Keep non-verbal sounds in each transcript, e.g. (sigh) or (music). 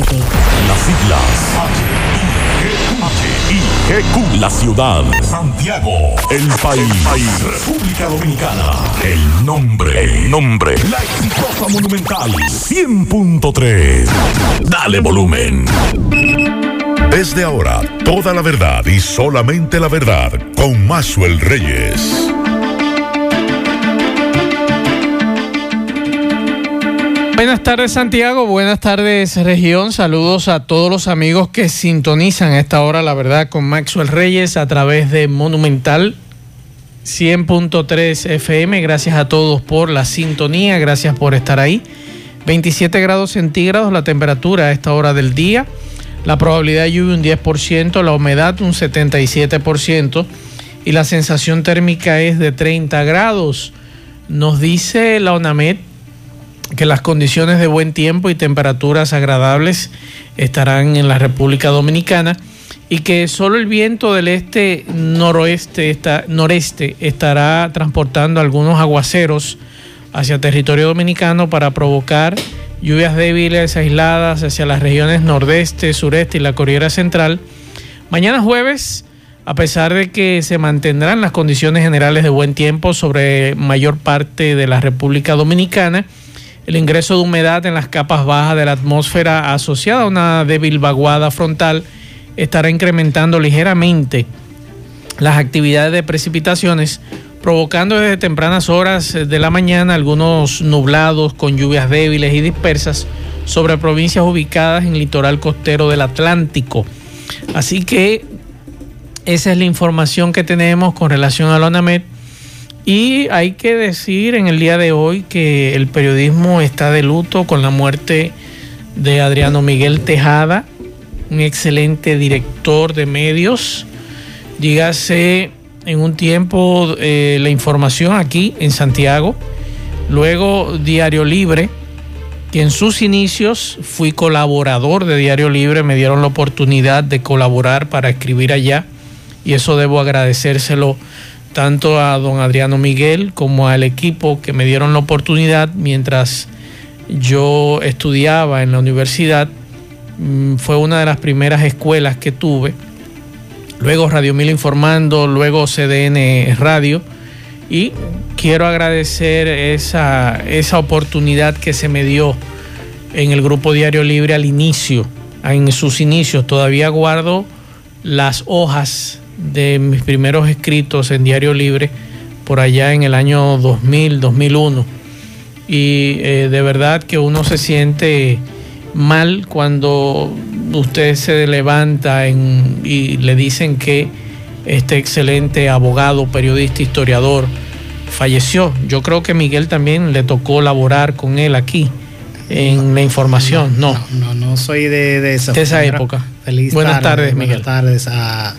Las siglas H-I-G-Q. La ciudad. Santiago. El país. República Dominicana. El nombre. El nombre. La exitosa monumental. 100.3. Dale volumen. Desde ahora, toda la verdad y solamente la verdad con Maxwell Reyes. Buenas tardes Santiago, buenas tardes región, saludos a todos los amigos que sintonizan a esta hora, la verdad, con Maxwell Reyes a través de Monumental 100.3 FM. Gracias a todos por la sintonía, gracias por estar ahí. 27 grados centígrados la temperatura a esta hora del día, la probabilidad de lluvia un 10%, la humedad un 77% y la sensación térmica es de 30 grados. Nos dice la ONAMED que las condiciones de buen tiempo y temperaturas agradables estarán en la República Dominicana y que solo el viento del este noroeste está, noreste estará transportando algunos aguaceros hacia territorio dominicano para provocar lluvias débiles aisladas hacia las regiones nordeste, sureste y la Corriera Central. Mañana jueves, a pesar de que se mantendrán las condiciones generales de buen tiempo sobre mayor parte de la República Dominicana, el ingreso de humedad en las capas bajas de la atmósfera asociada a una débil vaguada frontal estará incrementando ligeramente las actividades de precipitaciones, provocando desde tempranas horas de la mañana algunos nublados con lluvias débiles y dispersas sobre provincias ubicadas en el litoral costero del Atlántico. Así que esa es la información que tenemos con relación a la ONAMED. Y hay que decir en el día de hoy que el periodismo está de luto con la muerte de Adriano Miguel Tejada, un excelente director de medios. Dígase en un tiempo eh, la información aquí en Santiago, luego Diario Libre, que en sus inicios fui colaborador de Diario Libre, me dieron la oportunidad de colaborar para escribir allá y eso debo agradecérselo tanto a don Adriano Miguel como al equipo que me dieron la oportunidad mientras yo estudiaba en la universidad. Mm, fue una de las primeras escuelas que tuve. Luego Radio Mil Informando, luego CDN Radio. Y quiero agradecer esa, esa oportunidad que se me dio en el Grupo Diario Libre al inicio, en sus inicios. Todavía guardo las hojas de mis primeros escritos en Diario Libre por allá en el año 2000, 2001. Y eh, de verdad que uno se siente mal cuando usted se levanta en, y le dicen que este excelente abogado, periodista, historiador falleció. Yo creo que Miguel también le tocó laborar con él aquí en la información. No, no, no, soy de, esa, de esa época. Feliz buenas tardes, Miguel. Buenas tardes a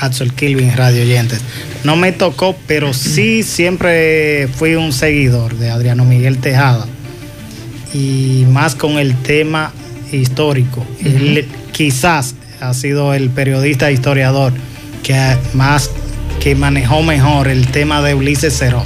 Axel Kilvin Radio Oyentes. No me tocó, pero sí siempre fui un seguidor de Adriano Miguel Tejada. Y más con el tema histórico. Él quizás ha sido el periodista historiador que más que manejó mejor el tema de Ulises Cerón.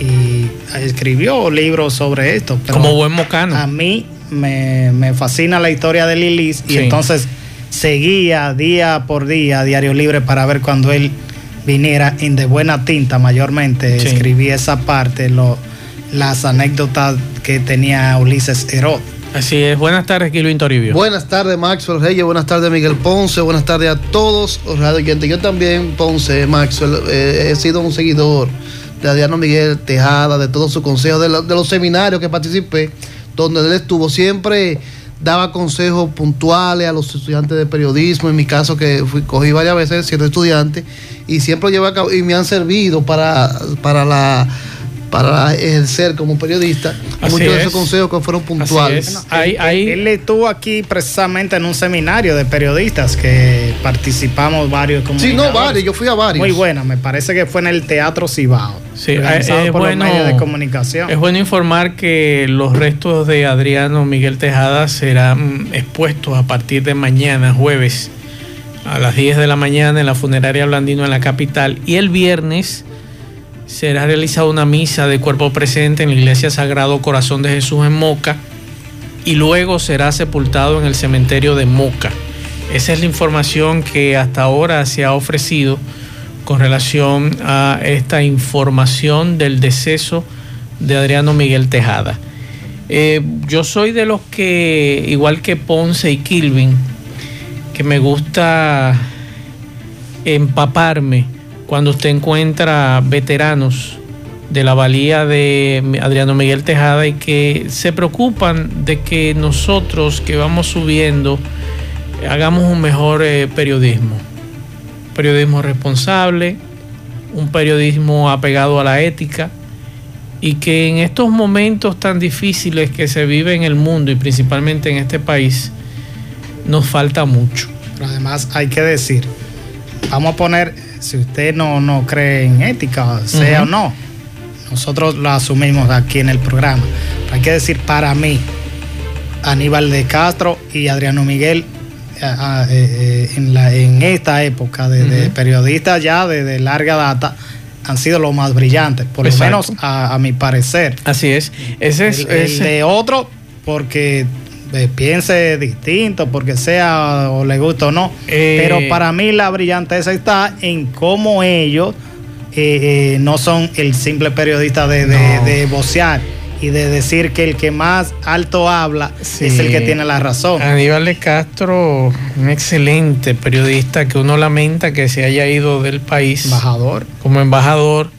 Y escribió libros sobre esto. Como buen mocano. A mí me, me fascina la historia de Lilis y Sí. entonces seguía día por día Diario Libre para ver cuando él viniera en de buena tinta mayormente. Sí. Escribí esa parte, lo, las anécdotas que tenía Ulises Herod. Así es. Buenas tardes, Kilvin Toribio. Buenas tardes, Maxwell Reyes. Buenas tardes, Miguel Ponce. Buenas tardes a todos los radio oyentes. Yo también, Ponce, Maxwell, eh, he sido un seguidor de Adriano Miguel Tejada, de todos sus consejos, de, de los seminarios que participé, donde él estuvo. Siempre daba consejos puntuales a los estudiantes de periodismo, en mi caso que fui, cogí varias veces siendo estudiante, y siempre lo a cabo y me han servido para, para la para ejercer como periodista. Así Muchos de es. esos consejos que fueron puntuales. es. Hay- él, estuvo aquí precisamente en un seminario de periodistas que participamos varios Sí, no, varios, yo fui a varios. Muy buena, me parece que fue en el Teatro Cibao. Sí, es por bueno- los medios de comunicación. Es bueno informar que los restos de Adriano Miguel Tejada serán expuestos a partir de mañana, jueves, a las 10 de la mañana en la funeraria Blandino en la capital. Y el viernes será realizada una misa de cuerpo presente en la iglesia Sagrado Corazón de Jesús en Moca. y luego será sepultado en el cementerio de Moca. Esa es la información que hasta ahora se ha ofrecido con relación a esta información del deceso de Adriano Miguel Tejada. Eh, yo soy de los que, igual que Ponce y Kilvin, que me gusta empaparme cuando usted encuentra veteranos de la valía de Adriano Miguel Tejada y que se preocupan de que nosotros que vamos subiendo hagamos un mejor eh, periodismo. Periodismo responsable, un periodismo apegado a la ética y que en estos momentos tan difíciles que se vive en el mundo y principalmente en este país, nos falta mucho. Pero además hay que decir, vamos a poner, si usted no, no cree en ética, sea o no, nosotros lo asumimos aquí en el programa. Hay que decir, para mí, Aníbal de Castro y Adriano Miguel eh, eh, eh, en, la, en esta época de, periodistas ya de, larga data han sido los más brillantes, por lo menos a, mi parecer. Así es. Ese es el, de otro, porque piense distinto, porque sea o le gusta o no. Pero para mí la brillanteza está en cómo ellos eh, eh, no son el simple periodista de, de, vocear y de decir que el que más alto habla es el que tiene la razón. Aníbal de Castro, un excelente periodista que uno lamenta que se haya ido del país. Embajador. Como embajador.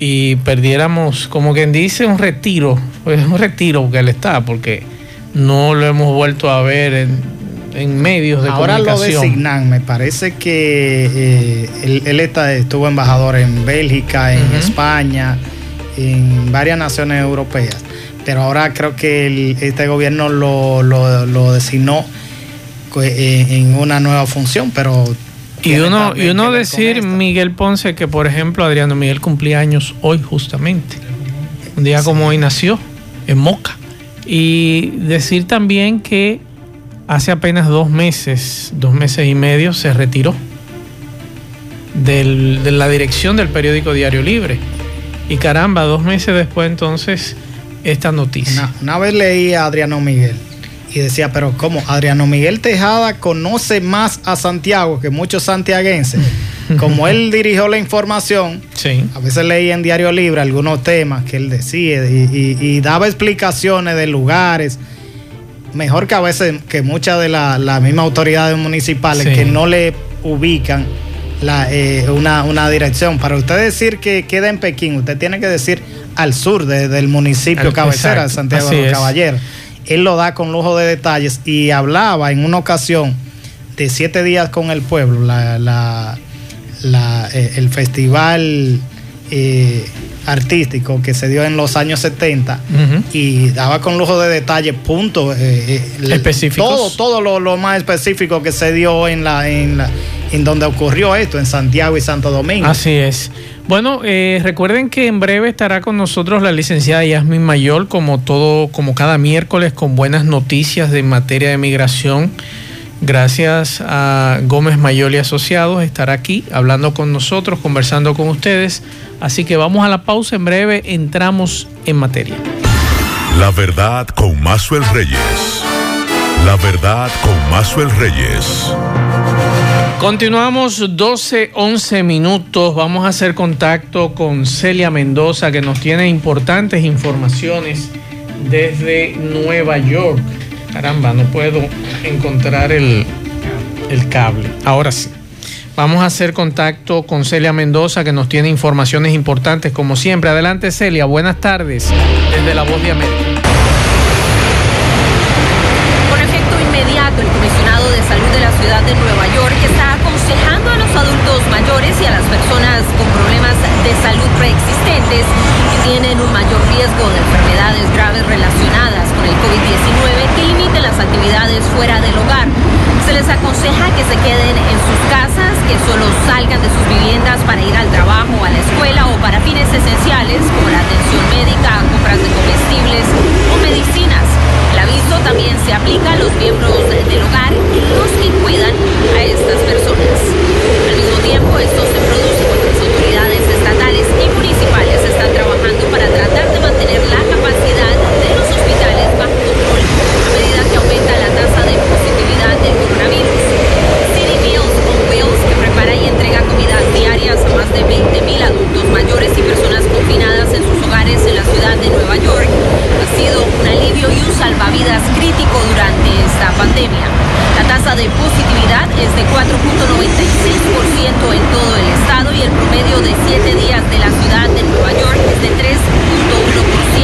Y perdiéramos, como quien dice, un retiro. Pues un retiro que él está, porque no lo hemos vuelto a ver en, en medios de Ahora comunicación. lo designan, me parece que eh, él, estuvo embajador en Bélgica, en España, en varias naciones europeas, pero ahora creo que este gobierno lo, designó eh, en una nueva función, pero... Y uno, y uno decir, Miguel Ponce, que por ejemplo Adriano Miguel cumplía años hoy justamente, un día como hoy nació, en Moca. Y decir también que hace apenas dos meses, dos meses y medio, se retiró de la dirección del periódico Diario Libre. Y caramba, dos meses después entonces, esta noticia. Una, vez leí a Adriano Miguel y decía, pero ¿cómo? Adriano Miguel Tejada conoce más a Santiago que muchos santiaguenses. Como él dirigió la información, sí. a veces leía en Diario Libre algunos temas que él decía y daba explicaciones de lugares mejor que a veces que muchas de las la mismas autoridades municipales que no le ubican la, eh, una, dirección. Para usted decir que queda en Pekín, usted tiene que decir al sur del municipio cabecera de Santiago de los Caballeros. Él lo da con lujo de detalles y hablaba en una ocasión de siete días con el pueblo, la, la, eh, el festival eh, artístico que se dio en los años 70 y daba con lujo de detalle puntos eh, eh específicos. Todo, todo lo, más específico que se dio en la, en la en donde ocurrió esto, en Santiago y Santo Domingo. Así es. Bueno, eh, recuerden que en breve estará con nosotros la licenciada Yasmin Mayor, como todo, como cada miércoles, con buenas noticias de materia de migración. Gracias a Gómez Mayol y Asociados, estará aquí hablando con nosotros, conversando con ustedes. Así que vamos a la pausa, en breve entramos en materia. La verdad con Mazuel Reyes. La verdad con Mazuel Reyes. Continuamos 12, 11 minutos. Vamos a hacer contacto con Celia Mendoza, que nos tiene importantes informaciones desde Nueva York. Caramba, no puedo encontrar el, el cable. Ahora sí. Vamos a hacer contacto con Celia Mendoza, que nos tiene informaciones importantes, como siempre. Adelante, Celia. Buenas tardes, desde La Voz de América. Con efecto inmediato, el comisionado de salud de la ciudad de Nueva York está mayores y a las personas con problemas de salud preexistentes que tienen un mayor riesgo de enfermedades graves relacionadas con el COVID-19 que limiten las actividades fuera del hogar. Se les aconseja que se queden en sus casas, que solo salgan de sus viviendas para ir al trabajo, a la escuela o para fines esenciales como la atención médica, compras de comestibles o medicinas. El aviso también se aplica a los miembros del hogar y los que cuidan a estas personas tiempo, esto se produce porque las autoridades estatales y municipales están trabajando para tratar de mantener la capacidad de los hospitales bajo control a medida que aumenta la tasa de positividad del coronavirus. City Meals con Bills que prepara y entrega comida de 20.000 adultos mayores y personas confinadas en sus hogares en la ciudad de Nueva York ha sido un alivio y un salvavidas crítico durante esta pandemia. La tasa de positividad es de 4.96% en todo el estado y el promedio de 7 días de la ciudad de Nueva York es de 3.1%.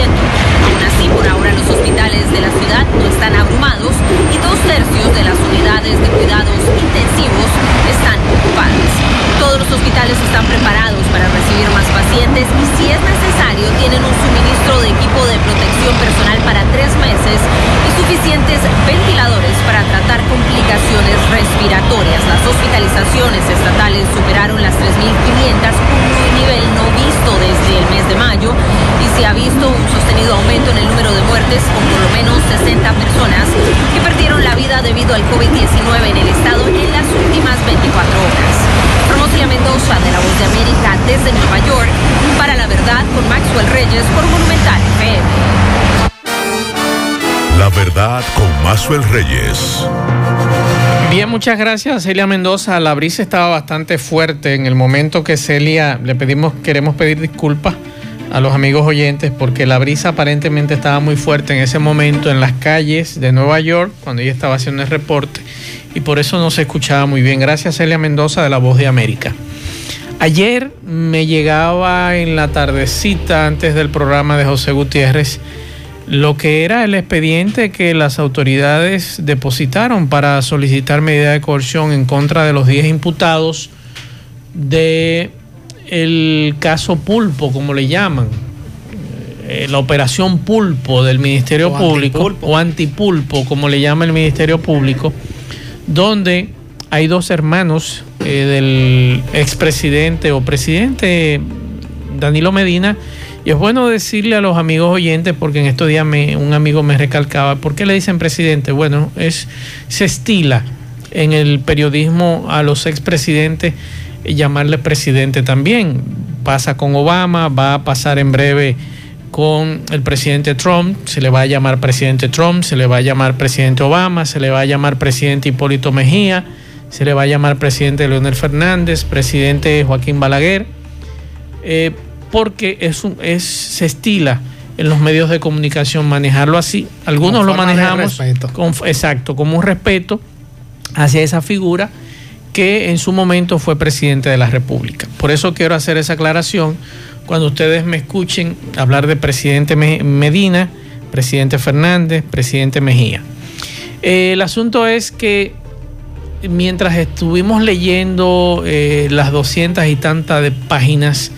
Así, por ahora los hospitales de la ciudad no están abrumados y dos tercios de las unidades de cuidados intensivos están ocupadas. Todos los hospitales están preparados para recibir más pacientes y si es necesario tienen un suministro de equipo de protección personal para tres meses y suficientes ventiladores para tratar complicaciones respiratorias. Las hospitalizaciones estatales superaron las 3.500 un nivel no visto desde el mes de mayo y se ha visto un sostenido aumento en el número de muertes con por lo menos 60 personas que perdieron la vida debido al COVID-19 en el estado en las últimas 24 horas. Promocia Mendoza de La Voz de América desde Nueva York para la verdad con Maxwell Reyes por Monumental FM. La verdad con Maxwell Reyes. Bien, muchas gracias Celia Mendoza. La brisa estaba bastante fuerte en el momento que Celia le pedimos, queremos pedir disculpas a los amigos oyentes porque la brisa aparentemente estaba muy fuerte en ese momento en las calles de Nueva York cuando ella estaba haciendo el reporte y por eso no se escuchaba muy bien. Gracias Celia Mendoza de La Voz de América. Ayer me llegaba en la tardecita antes del programa de José Gutiérrez lo que era el expediente que las autoridades depositaron para solicitar medida de coerción en contra de los 10 imputados de el caso Pulpo, como le llaman, eh, la operación Pulpo del Ministerio O Público, antipulpo. o antipulpo, como le llama el Ministerio Público, donde hay dos hermanos eh, del expresidente o presidente Danilo Medina. Y es bueno decirle a los amigos oyentes, porque en estos días me- un amigo me recalcaba, ¿por qué le dicen presidente? Bueno, es, se estila en el periodismo a los expresidentes llamarle presidente también. Pasa con Obama, va a pasar en breve con el presidente Trump, se le va a llamar presidente Trump, se le va a llamar presidente Obama, se le va a llamar presidente Hipólito Mejía, se le va a llamar presidente Leonel Fernández, presidente Joaquín Balaguer, eh, porque es un- es, se estila en los medios de comunicación manejarlo así. Algunos lo manejamos con, exacto, como un respeto hacia esa figura que en su momento fue presidente de la República. Por eso quiero hacer esa aclaración cuando ustedes me escuchen hablar de presidente Me- Medina, presidente Fernández, presidente Mejía. Eh, el asunto es que mientras estuvimos leyendo eh, las doscientas y tantas de páginas,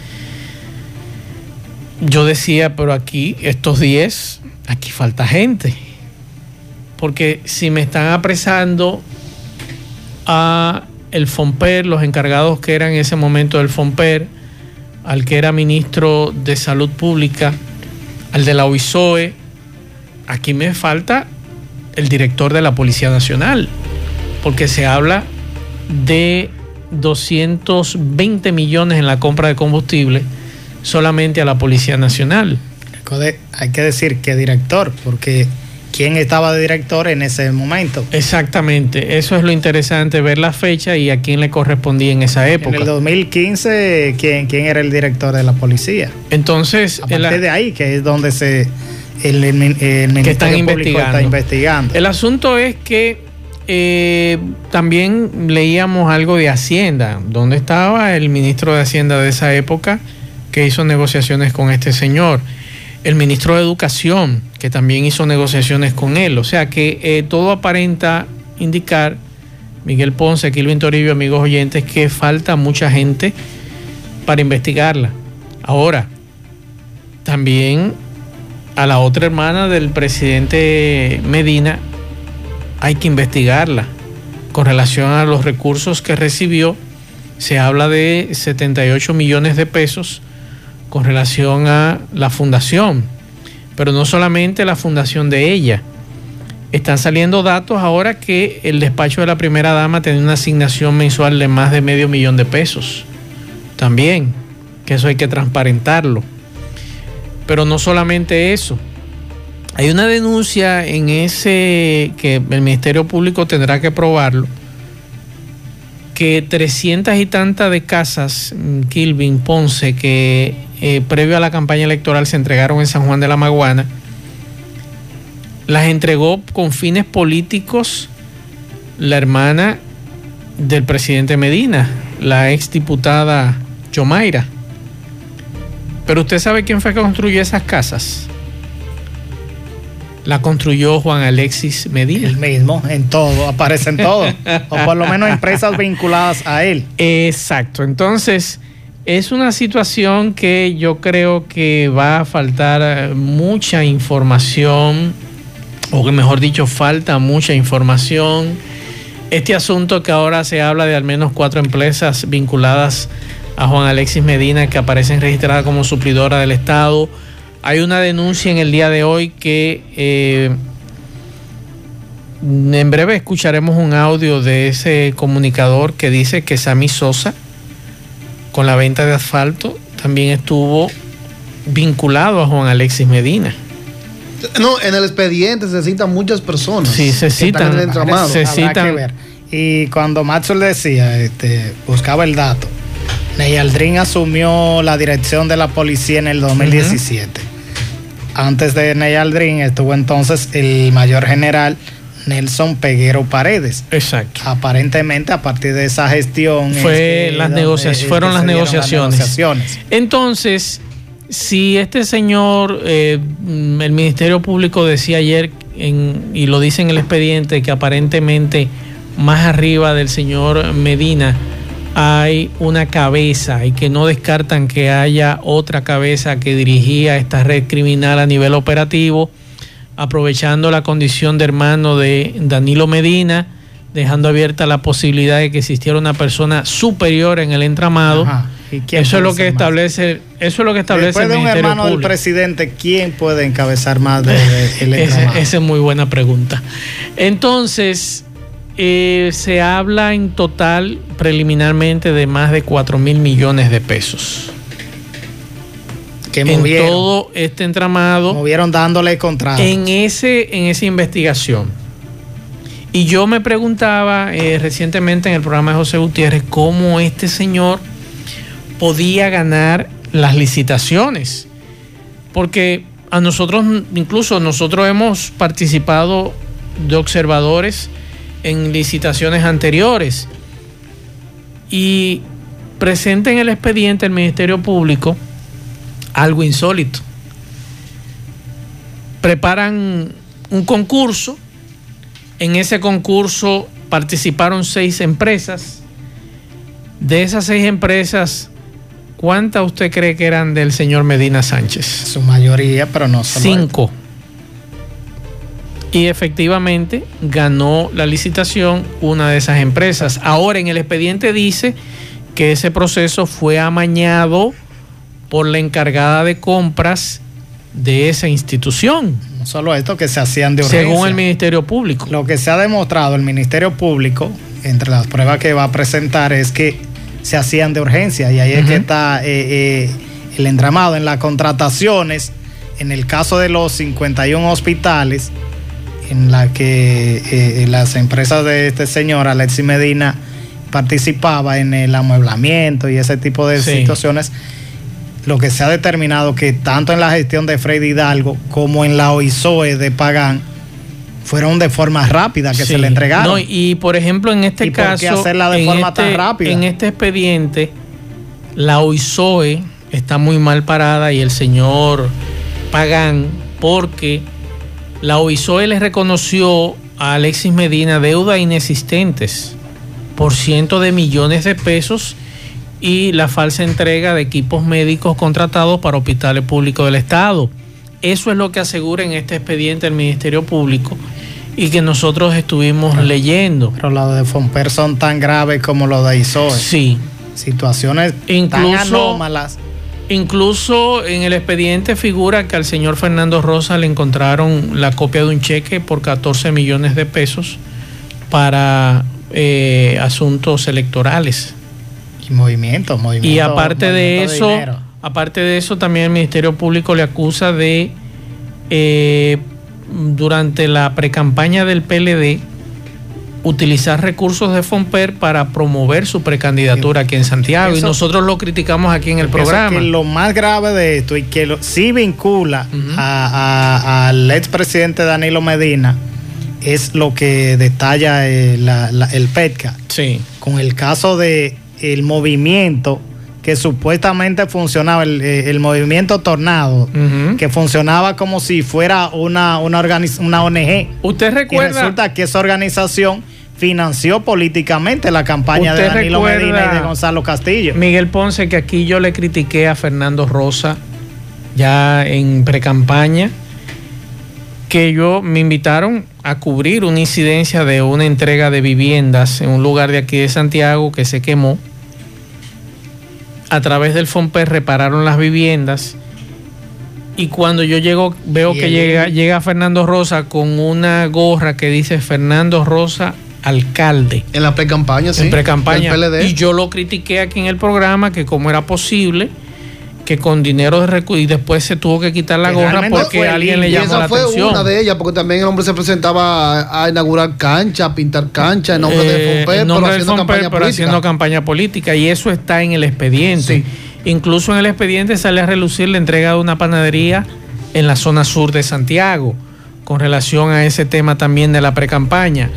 yo decía, pero aquí, estos 10, aquí falta gente. Porque si me están apresando a el FOMPER, los encargados que eran en ese momento del FOMPER, al que era ministro de Salud Pública, al de la OISOE, aquí me falta el director de la Policía Nacional, porque se habla de 220 millones en la compra de combustible solamente a la Policía Nacional. Hay que decir que director, porque ¿quién estaba de director en ese momento? Exactamente, eso es lo interesante, ver la fecha y a quién le correspondía en esa En época. el 2015, ¿quién, quién era el director de la policía? Entonces, A de ahí, que es donde se el, el, Ministerio están Público investigando. está investigando. el asunto es que eh, también leíamos algo de Hacienda, donde estaba el ministro de Hacienda de esa época que hizo negociaciones con este señor, el ministro de Educación, que también hizo negociaciones con él, o sea que eh, todo aparenta indicar, Miguel Ponce, Kilvin Toribio, amigos oyentes, que falta mucha gente para investigarla. Ahora, también a la otra hermana del presidente Medina hay que investigarla. Con relación a los recursos que recibió, se habla de 78 millones de pesos con relación a la fundación, pero no solamente la fundación de ella. Están saliendo datos ahora que el despacho de la primera dama tiene una asignación mensual de más de medio millón de pesos. También, que eso hay que transparentarlo. Pero no solamente eso. Hay una denuncia en ese que el Ministerio Público tendrá que probarlo que 300 y tantas de casas mm, Kilvin Ponce que eh, previo a la campaña electoral se entregaron en San Juan de la Maguana las entregó con fines políticos la hermana del presidente Medina, la ex diputada Yomaira. Pero usted sabe quién fue que construyó esas casas. La construyó Juan Alexis Medina. El mismo, en todo, aparece en todo. o por lo menos empresas (laughs) vinculadas a él. Exacto. Entonces, es una situación que yo creo que va a faltar mucha información, o que mejor dicho, falta mucha información. Este asunto que ahora se habla de al menos cuatro empresas vinculadas a Juan Alexis Medina que aparecen registradas como suplidora del Estado. Hay una denuncia en el día de hoy que eh, en breve escucharemos un audio de ese comunicador que dice que Sammy Sosa con la venta de asfalto también estuvo vinculado a Juan Alexis Medina. No, en el expediente se citan muchas personas. Sí, se citan. Se citan. Y cuando Maxwell decía, este, buscaba el dato, Neyaldrin asumió la dirección de la policía en el 2017. Antes de Neyaldrin estuvo entonces el mayor general Nelson Peguero Paredes. Exacto. Aparentemente a partir de esa gestión Fue las fueron las negociaciones. Entonces, si este señor, eh, el Ministerio Público decía ayer, y lo dice en el expediente, que aparentemente más arriba del señor Medina hay una cabeza y que no descartan que haya otra cabeza que dirigía esta red criminal a nivel operativo aprovechando la condición de hermano de Danilo Medina, dejando abierta la posibilidad de que existiera una persona superior en el entramado. Eso es lo que establece, eso es lo que establece el Ministerio un hermano del presidente, ¿quién puede encabezar más del de, (laughs) esa es muy buena pregunta. Entonces, eh, se habla en total preliminarmente de más de 4 mil millones de pesos en todo este entramado. Movieron dándole contratos. En, ese, en esa investigación. Y yo me preguntaba eh, recientemente en el programa de José Gutiérrez cómo este señor podía ganar las licitaciones. Porque a nosotros, incluso nosotros hemos participado de observadores en licitaciones anteriores. Y presente en el expediente el Ministerio Público algo insólito. Preparan un concurso, en ese concurso participaron seis empresas. De esas seis empresas, ¿cuántas usted cree que eran del señor Medina Sánchez? Su mayoría, pero no solo Cinco. Y efectivamente ganó la licitación una de esas empresas. Ahora en el expediente dice que ese proceso fue amañado por la encargada de compras de esa institución. No solo esto, que se hacían de urgencia. Según el Ministerio Público. Lo que se ha demostrado el Ministerio Público, entre las pruebas que va a presentar, es que se hacían de urgencia y ahí es que está eh, eh, el entramado en las contrataciones. En el caso de los 51 hospitales, en la que eh, las empresas de este señor, Alexis Medina, participaba en el amueblamiento y ese tipo de situaciones lo que se ha determinado que tanto en la gestión de Freddy Hidalgo como en la OISOE de Pagán fueron de forma rápida que se le entregaron. No, y por ejemplo, en este caso. hacerla de forma tan este, rápida? En este expediente, la OISOE está muy mal parada y el señor Pagán, porque la OISOE le reconoció a Alexis Medina deuda inexistentes por cientos de millones de pesos y la falsa entrega de equipos médicos contratados para hospitales públicos del Estado. Eso es lo que asegura en este expediente el Ministerio Público y que nosotros estuvimos leyendo. Pero los de Fomper son tan graves como los de ISOE. Sí. Situaciones incluso, tan anómalas. Incluso en el expediente figura que al señor Fernando Rosa le encontraron la copia de un cheque por 14 millones de pesos para eh, asuntos electorales. Y movimientos, movimientos. Y aparte de eso, aparte de eso, también el Ministerio Público le acusa de eh, durante la precampaña del PLD utilizar recursos de Fomper para promover su precandidatura aquí en Santiago y nosotros lo criticamos aquí en el programa. lo más grave de esto y que lo, sí vincula al expresidente Danilo Medina es lo que detalla eh, la- la- el PETCA. Sí. Con el caso de el movimiento que supuestamente funcionaba, el, eh, el movimiento Tornado, que funcionaba como si fuera una, una, una ONG. ¿Usted Y recuerda? resulta que esa organización financió políticamente la campaña de ¿Usted Danilo Medina y de Gonzalo Castillo. Miguel Ponce, que aquí yo le critiqué a Fernando Rosa ya en precampaña, que yo me invitaron a cubrir una incidencia de una entrega de viviendas en un lugar de aquí de Santiago que se quemó. A través del FOMPER repararon las viviendas y cuando yo llego veo que llega, llega Fernando Rosa con una gorra que dice Fernando Rosa alcalde En la pre-campaña, sí. en pre-campaña. Y yo lo critiqué aquí en el programa, que cómo era posible que con dinero de y después se tuvo que quitar la Que gorra porque fue alguien le llamó esa la fue atención. una de ellas, porque también el hombre se presentaba a, a inaugurar cancha, a pintar cancha en nombre Eh, de Fomper, nombre pero haciendo Fomper, campaña pero haciendo campaña política y eso está en el expediente. Sí. Incluso en el expediente sale a relucir la entrega de una panadería en la zona sur de Santiago con relación a ese tema también de la precampaña.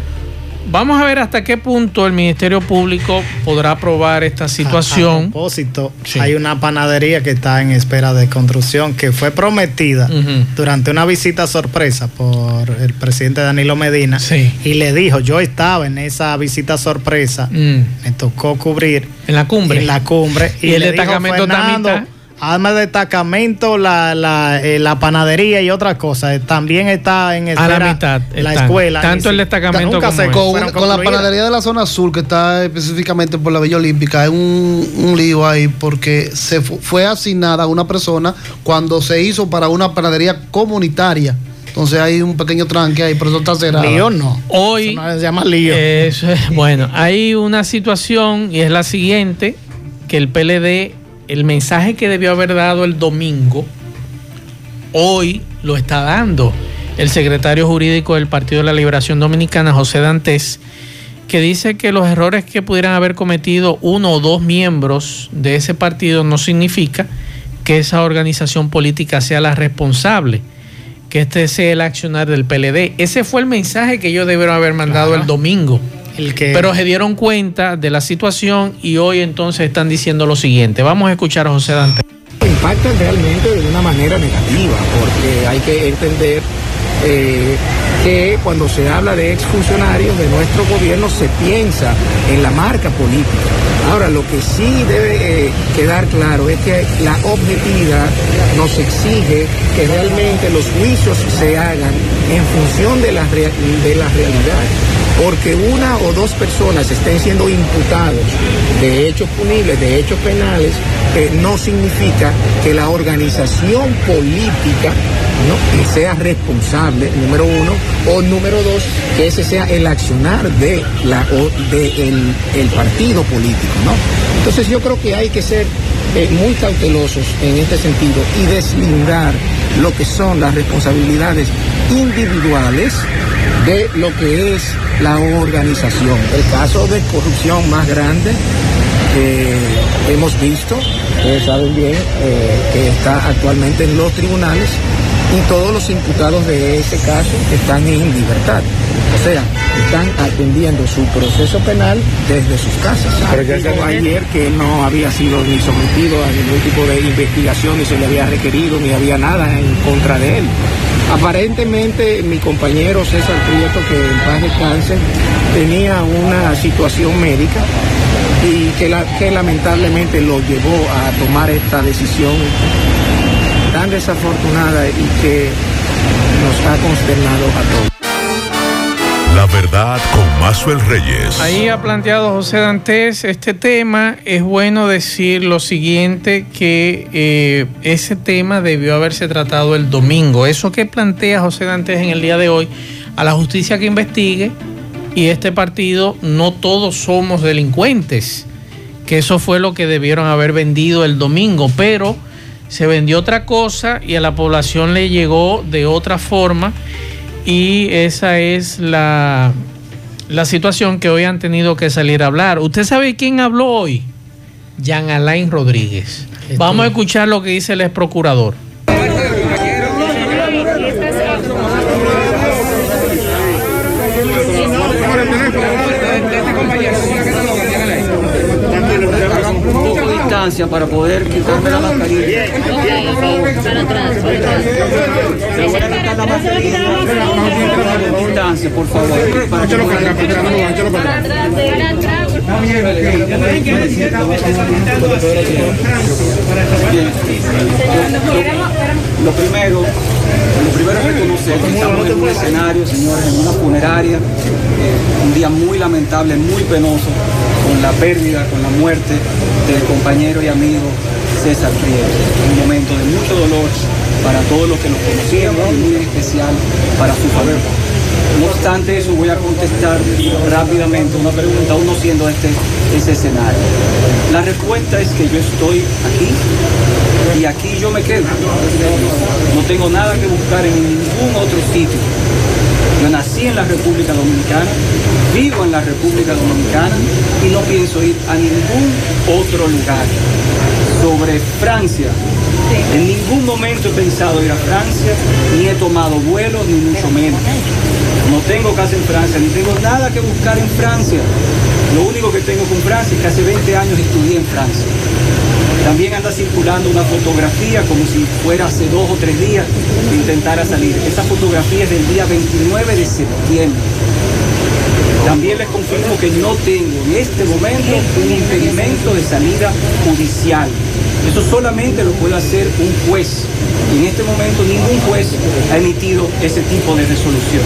Vamos a ver hasta qué punto el Ministerio Público podrá aprobar esta A, a situación. propósito, Sí. hay una panadería que está en espera de construcción que fue prometida durante una visita sorpresa por el presidente Danilo Medina. Sí. Y le dijo, yo estaba en esa visita sorpresa, Mm. me tocó cubrir En la cumbre. en la cumbre. Y el le dijo, destacamento a "Fernando, mitad". Además del destacamento, la, la, eh, la panadería y otras cosas. eh, También está en A espera la mitad la están. escuela. Tanto el destacamento nunca como se con, con la panadería de la zona sur, que está específicamente por la Villa Olímpica, hay un, un lío ahí porque se fu- fue asignada a una persona cuando se hizo para una panadería comunitaria. Entonces hay un pequeño tranque ahí, pero eso está cerrado. Lío no. Hoy, Eso no se llama lío. Es- bueno, hay una situación y es la siguiente, que el PLD, el mensaje que debió haber dado el domingo, hoy lo está dando el secretario jurídico del Partido de la Liberación Dominicana, José Dantes, que dice que los errores que pudieran haber cometido uno o dos miembros de ese partido no significa que esa organización política sea la responsable, que este sea el accionar del PLD. Ese fue el mensaje que ellos debieron haber mandado el domingo. El que, Pero se dieron cuenta de la situación y hoy entonces están diciendo lo siguiente. Vamos a escuchar a José Dante. impactan realmente de una manera negativa, porque hay que entender eh, que cuando se habla de exfuncionarios de nuestro gobierno se piensa en la marca política. Ahora, lo que sí debe eh, quedar claro es que la objetividad nos exige que realmente los juicios se hagan en función de la, rea- de la realidad porque una o dos personas estén siendo imputados de hechos punibles, de hechos penales, eh, no significa que la organización política ¿no? sea responsable, número uno, o número dos, que ese sea el accionar de la o de el partido político, ¿no? Entonces yo creo que hay que ser eh, muy cautelosos en este sentido y deslindar lo que son las responsabilidades individuales de lo que es la organización. El caso de corrupción más grande que hemos visto, ustedes saben bien, eh, que está actualmente en los tribunales y todos los imputados de ese caso están en libertad. O sea, están atendiendo su proceso penal desde sus casas. Dijo ayer que no había sido ni sometido a ningún tipo de investigación, ni se le había requerido, ni había nada en contra de él. Aparentemente mi compañero César Prieto, que en paz descanse, tenía una situación médica y que, que lamentablemente lo llevó a tomar esta decisión tan desafortunada y que nos ha consternado a todos. La verdad con Mazuel Reyes. Ahí ha planteado José Dantes este tema. Es bueno decir lo siguiente, que eh, ese tema debió haberse tratado el domingo. Eso que plantea José Dantes en el día de hoy, a la justicia que investigue y este partido, no todos somos delincuentes. Que eso fue lo que debieron haber vendido el domingo, pero se vendió otra cosa y a la población le llegó de otra forma y esa es la, la situación que hoy han tenido que salir a hablar. ¿Usted sabe quién habló hoy? Jean Alain Rodríguez. Vamos a escuchar lo que dice el ex procurador. Distancia para poder quitarme la mascarilla. Distancia, por favor. Para que lo primero, lo primero es reconocer que estamos en un escenario, señores, en una funeraria, eh, un día muy lamentable, muy penoso, con la pérdida, con la muerte del compañero y amigo César Prieto. Un momento de mucho dolor para todos los que nos conocíamos y muy especial para su familia. No obstante eso, voy a contestar rápidamente una pregunta, uno siendo este ese escenario. La respuesta es que yo estoy aquí y aquí yo me quedo. No tengo nada que buscar en ningún otro sitio. Yo nací en la República Dominicana, vivo en la República Dominicana y no pienso ir a ningún otro lugar. Sobre Francia, en ningún momento he pensado ir a Francia, ni he tomado vuelos, ni mucho menos. No tengo casa en Francia, ni tengo nada que buscar en Francia. Lo único que tengo con Francia es que hace 20 años estudié en Francia. También anda circulando una fotografía como si fuera hace dos o tres días que intentara salir. Esa fotografía es del día 29 de septiembre. También les confirmo que no tengo en este momento un impedimento de salida judicial. Eso solamente lo puede hacer un juez. Y en este momento ningún juez ha emitido ese tipo de resolución.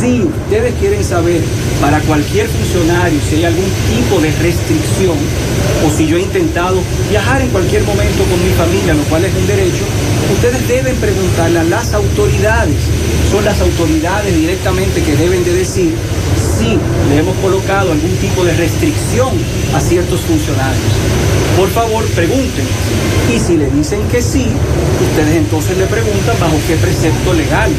Si ustedes quieren saber para cualquier funcionario si hay algún tipo de restricción o si yo he intentado viajar en cualquier momento con mi familia, lo cual es un derecho, ustedes deben preguntarle a las autoridades. Son las autoridades directamente que deben de decir si le hemos colocado algún tipo de restricción a ciertos funcionarios. Por favor, pregunten. Y si le dicen que sí, ustedes entonces le preguntan bajo qué precepto legal.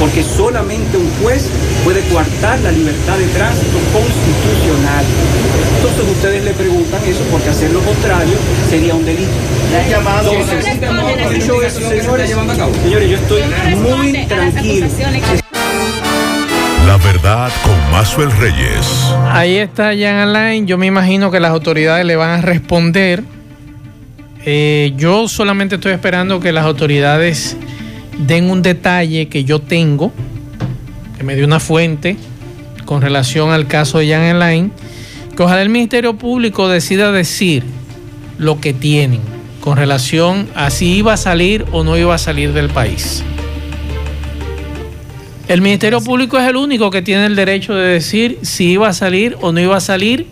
Porque solamente un juez puede coartar la libertad de tránsito constitucional. Entonces ustedes le preguntan eso porque hacer lo contrario sería un delito. Entonces, dicho eso, señores, señores, yo estoy muy tranquilo. La verdad con Mazuel Reyes. Ahí está Jan Alain. Yo me imagino que las autoridades le van a responder. Eh, yo solamente estoy esperando que las autoridades den un detalle que yo tengo, que me dio una fuente con relación al caso de Jan Alain, que ojalá el Ministerio Público decida decir lo que tienen con relación a si iba a salir o no iba a salir del país. El Ministerio Público es el único que tiene el derecho de decir si iba a salir o no iba a salir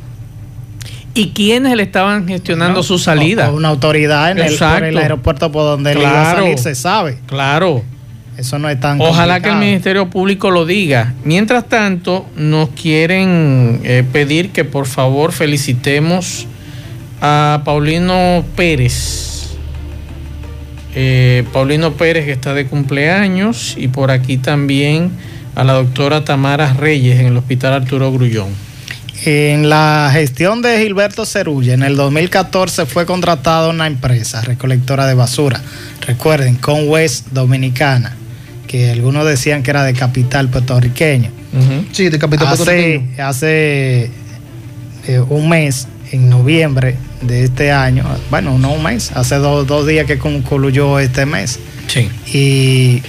y quiénes le estaban gestionando su salida. Una autoridad en el, por Exacto. el aeropuerto por donde él iba a Claro. salir, se sabe. Claro. Eso no es tan Ojalá que el. Ministerio Público lo diga. Mientras tanto, nos quieren eh, pedir que por favor felicitemos a Paulino Pérez. Eh, Paulino Pérez que está de cumpleaños y por aquí también a la doctora Tamara Reyes en el Hospital Arturo Grullón. En la gestión de Gilberto Cerulla, en el 2014 fue contratada una empresa recolectora de basura. Recuerden, con West Dominicana, que algunos decían que era de capital puertorriqueño. Sí, de capital hace, puertorriqueño. hace eh, un mes, en noviembre de este año, bueno, no un mes, hace dos, dos días que concluyó este mes. Sí. Y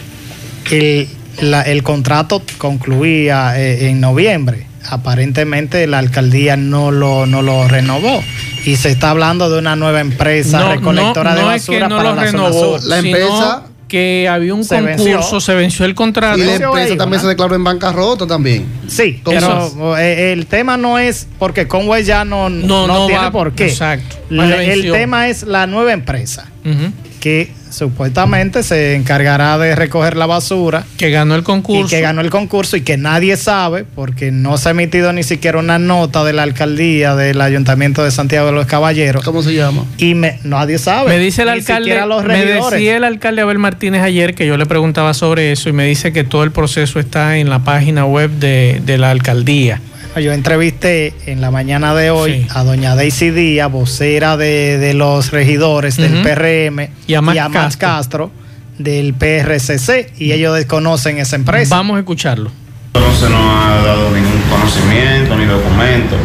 el, la- el contrato concluía eh, en noviembre. Aparentemente la alcaldía no lo, no lo renovó. Y se está hablando de una nueva empresa No, recolectora no, de es basura que no para lo la zona renovó, sur. La empresa- que había un Se concurso, venció. se venció el contrato. Y la empresa ahí, también ¿no? se declaró en bancarrota también. Sí, ¿Cómo pero eh, el tema no es porque Conway ya no, No, no tiene va- por qué. exacto. El venció. tema es la nueva empresa que supuestamente se encargará de recoger la basura Que ganó el concurso. y que ganó el concurso y que nadie sabe porque no se ha emitido ni siquiera una nota de la alcaldía del ayuntamiento de Santiago de los Caballeros ¿Cómo se llama? y me- nadie sabe. Me dice el Ni alcalde, los me decía el alcalde Abel Martínez ayer que yo le preguntaba sobre eso y me dice que todo el proceso está en la página web de, de la alcaldía. Yo entrevisté en la mañana de hoy Sí. a doña Daisy Díaz, vocera de, de los regidores del. PRM Y a Max Max Castro. del PRCC y ellos desconocen esa empresa. Vamos a escucharlo. No se nos ha dado ningún conocimiento ni documento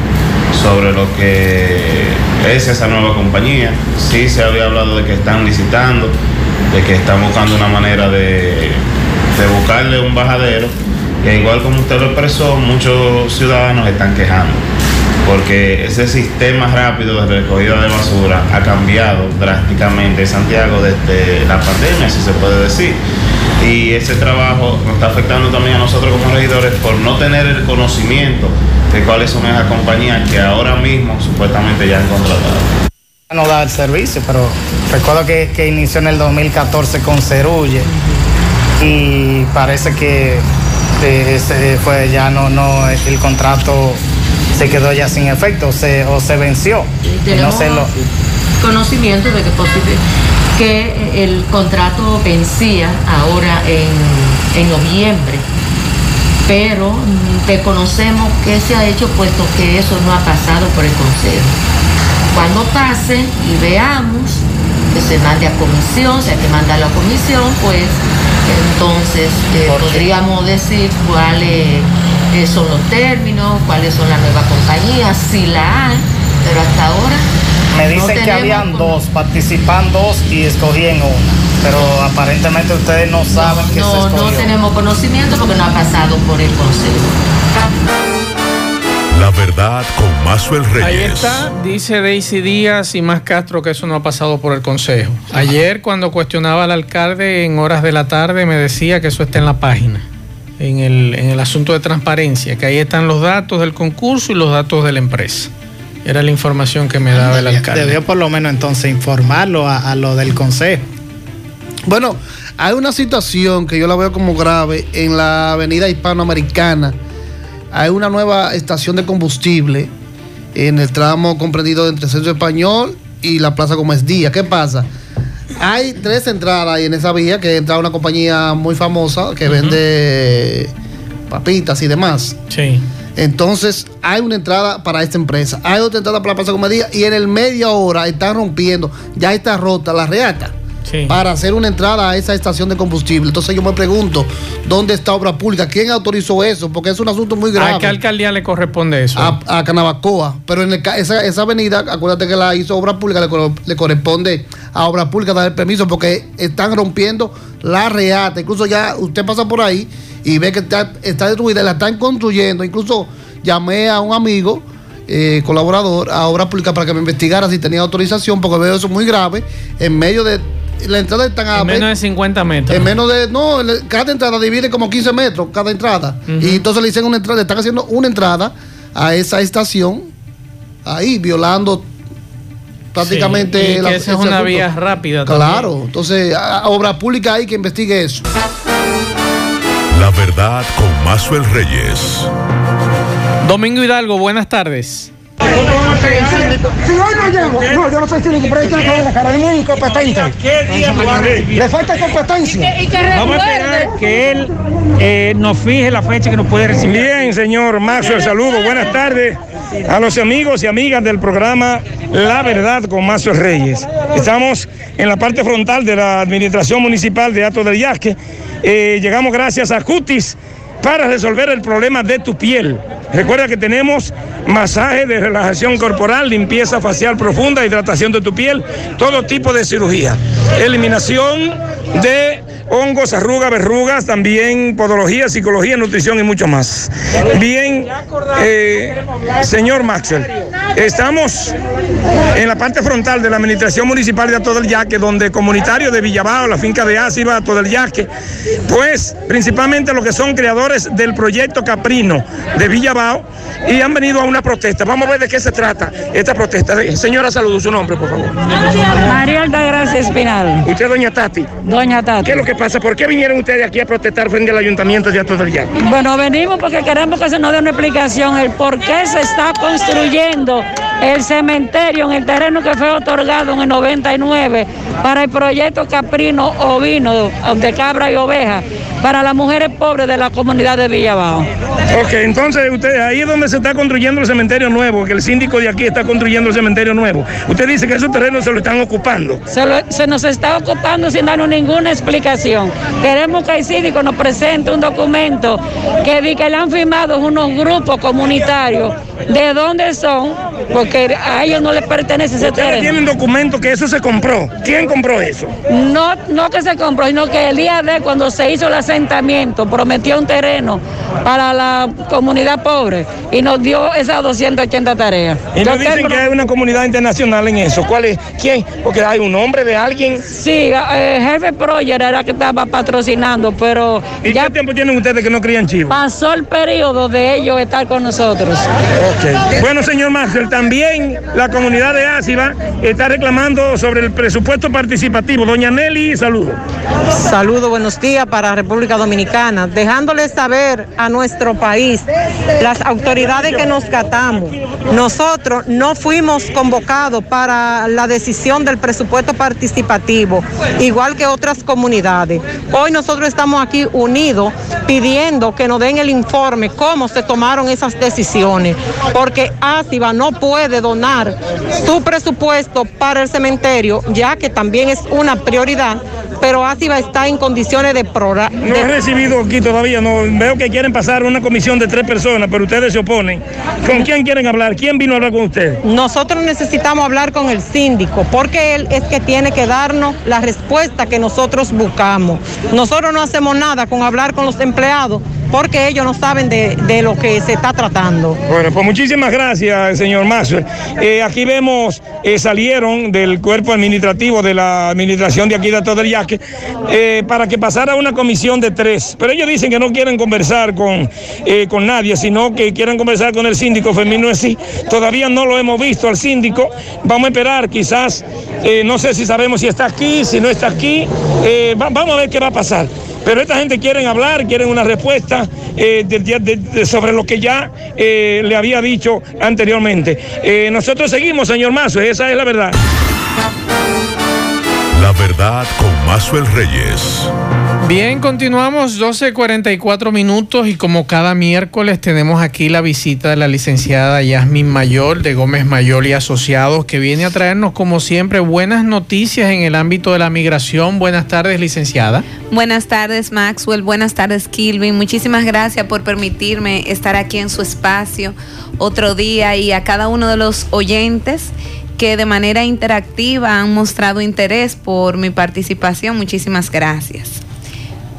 sobre lo que es esa nueva compañía. Sí se había hablado de que están licitando, de que están buscando una manera de, de buscarle un bajadero, que igual como usted lo expresó, muchos ciudadanos están quejando porque ese sistema rápido de recogida de basura ha cambiado drásticamente en Santiago desde la pandemia, si se puede decir. Y ese trabajo nos está afectando también a nosotros como regidores por no tener el conocimiento de cuáles son esas compañías que ahora mismo supuestamente ya han contratado. No da el servicio, pero recuerdo que, que inició en el 2014 con Cerulle y parece que eh, ese fue ya no, no, el contrato se quedó ya sin efecto se, o se venció. no sé lo... conocimiento de que, que el contrato vencía ahora en, en noviembre, pero desconocemos qué se ha hecho puesto que eso no ha pasado por el Consejo. Cuando pase y veamos que se mande a comisión, si hay que mandar a la comisión, pues entonces eh, podríamos decir cuál es qué son los términos, cuáles son las nuevas compañías, si la hay, pero hasta ahora. Me dicen que habían dos, participan dos y escogían una, pero aparentemente ustedes no saben que no, se escogió. No tenemos conocimiento porque no ha pasado por el consejo. La verdad con Mazuel Reyes. Ahí está, dice Daisy Díaz y más Castro que eso no ha pasado por el Consejo. Ayer cuando cuestionaba al alcalde en horas de la tarde me decía que eso está en la página en el, en el asunto de transparencia, que ahí están los datos del concurso y los datos de la empresa. Era la información que me daba el alcalde. Debió por lo menos entonces informarlo a, a, lo del consejo. Bueno, hay una situación que yo la veo como grave en la avenida hispanoamericana. Hay una nueva estación de combustible en el tramo comprendido entre Centro Español y la Plaza Gómez Díaz. ¿Qué pasa? Hay tres entradas ahí en esa vía que entra una compañía muy famosa que uh -huh. vende papitas y demás. Sí. Entonces, hay una entrada para esta empresa, hay otra entrada para la Plaza Comedia y en el media hora están rompiendo, ya está rota la reata. Sí. Para hacer una entrada a esa estación de combustible. Entonces yo me pregunto, ¿dónde está obra pública? ¿Quién autorizó eso? Porque es un asunto muy grave. ¿A qué alcaldía le corresponde eso? A, a Canabacoa. Pero en el, esa, esa, avenida, acuérdate que la hizo obra pública, le, le, corresponde a obra pública dar el permiso porque están rompiendo la reata. Incluso ya usted pasa por ahí y ve que está, está destruida, la están construyendo. Incluso llamé a un amigo. Eh, colaborador a obra pública para que me investigara si tenía autorización, porque veo eso muy grave en medio de la entrada están a en menos de 50 metros. En menos de, no, cada entrada divide como 15 metros, cada entrada. Uh -huh. Y entonces le dicen una entrada, le están haciendo una entrada a esa estación, ahí, violando prácticamente sí, y la, esa es una asunto. vía rápida. Claro, también. entonces a, a obra pública hay que investigue eso. La verdad con Mazuel Reyes. Domingo Hidalgo, buenas tardes. No yo no soy cínico, pero ahí tiene que la cara de muy incompetente. Le falta competencia. Y que, y que Vamos a esperar que él eh, nos fije la fecha que nos puede recibir. Bien, señor Mazo, el saludo. Buenas tardes a los amigos y amigas del programa La Verdad con Mazo Reyes. Estamos en la parte frontal de la Administración Municipal de Ato del Yasque. Eh, llegamos gracias a Cutis para resolver el problema de tu piel. Recuerda que tenemos masaje de relajación corporal, limpieza facial profunda, hidratación de tu piel, todo tipo de cirugía. Eliminación de hongos, arrugas, verrugas, también podología, psicología, nutrición y mucho más. Bien, eh, señor Maxwell, estamos en la parte frontal de la Administración Municipal de Ato del Yaque, donde comunitarios de Villabao, la finca de Áciba, Ato del Yaque, pues principalmente los que son creadores del proyecto Caprino de Villabao y han venido a una protesta. Vamos a ver de qué se trata esta protesta. Señora, saludo su nombre, por favor. María Altagracia Espinal. ¿Usted, doña Tati? Doña Tati. ¿Qué es lo que pasa? ¿Por qué vinieron ustedes aquí a protestar frente al ayuntamiento de Ato del Yaque? Bueno, venimos porque queremos que se nos dé una explicación el por qué se está construyendo el cementerio en el terreno que fue otorgado en el 99 para el proyecto Caprino Ovino de cabra y oveja para las mujeres pobres de la comunidad de Villabao. Ok, entonces usted ahí es donde se está construyendo el cementerio nuevo, que el síndico de aquí está construyendo el cementerio nuevo. Usted dice que esos terrenos se lo están ocupando. Se, lo, se nos está ocupando sin darnos ninguna explicación. Queremos que el síndico nos presente un documento que, que le han firmado unos grupos comunitarios de dónde son, porque a ellos no les pertenece ese terreno. tienen documento que eso se compró. ¿Quién compró eso? No, no que se compró, sino que el día de cuando se hizo el asentamiento, prometió un terreno para la comunidad pobre y nos dio esas 280 tareas. Y nos dicen que hay una comunidad internacional en eso. ¿Cuál es? ¿Quién? Porque hay un nombre de alguien. Sí, eh, jefe Proyer era que estaba patrocinando, pero ¿Y qué tiempo tienen ustedes que no crían chivos? pasó el periodo de ellos estar con nosotros. Ok. Bueno, señor Marcel, también la comunidad de Áciba está reclamando sobre el presupuesto participativo. Doña Nelly, saludos. Saludos, buenos días para República Dominicana. Dejándoles saber a nuestro país, las autoridades que nos catamos, nosotros no fuimos convocados para la decisión del presupuesto participativo, igual que otras comunidades. Hoy nosotros estamos aquí unidos pidiendo que nos den el informe cómo se tomaron esas decisiones, porque ASIVA no puede donar su presupuesto para el cementerio, ya que también es una prioridad, pero ASIVA está en condiciones de prorra- No he recibido aquí todavía, no veo que quieren pasar una comisión de tres personas, pero ustedes se oponen. ¿Con quién quieren hablar? ¿Quién vino a hablar con ustedes? Nosotros necesitamos hablar con el síndico porque él es que tiene que darnos la respuesta que nosotros buscamos. Nosotros no hacemos nada con hablar con los empleados porque ellos no saben de, de lo que se está tratando. Bueno, pues muchísimas gracias, señor Maxwell. Eh, aquí vemos, eh, salieron del cuerpo administrativo de la administración de aquí de Ato del Yaque eh, para que pasara una comisión de tres. Pero ellos dicen que no quieren conversar con, con nadie, sino que quieren conversar con el síndico Fermín así. Todavía no lo hemos visto al síndico. Vamos a esperar, quizás, no sé si sabemos si está aquí, si no está aquí. Va- vamos a ver qué va a pasar. Pero esta gente quieren hablar, quieren una respuesta eh, sobre lo que ya eh, le había dicho anteriormente. Eh, nosotros seguimos, señor Mazo, esa es la verdad. La verdad con Mazuel Reyes. Bien, continuamos 12.44 minutos y como cada miércoles tenemos aquí la visita de la licenciada Yasmin Mayor de Gómez Mayor y Asociados que viene a traernos como siempre buenas noticias en el ámbito de la migración. Buenas tardes, licenciada. Buenas tardes, Maxwell. Buenas tardes, Kilvin. Muchísimas gracias por permitirme estar aquí en su espacio otro día y a cada uno de los oyentes que de manera interactiva han mostrado interés por mi participación. Muchísimas gracias.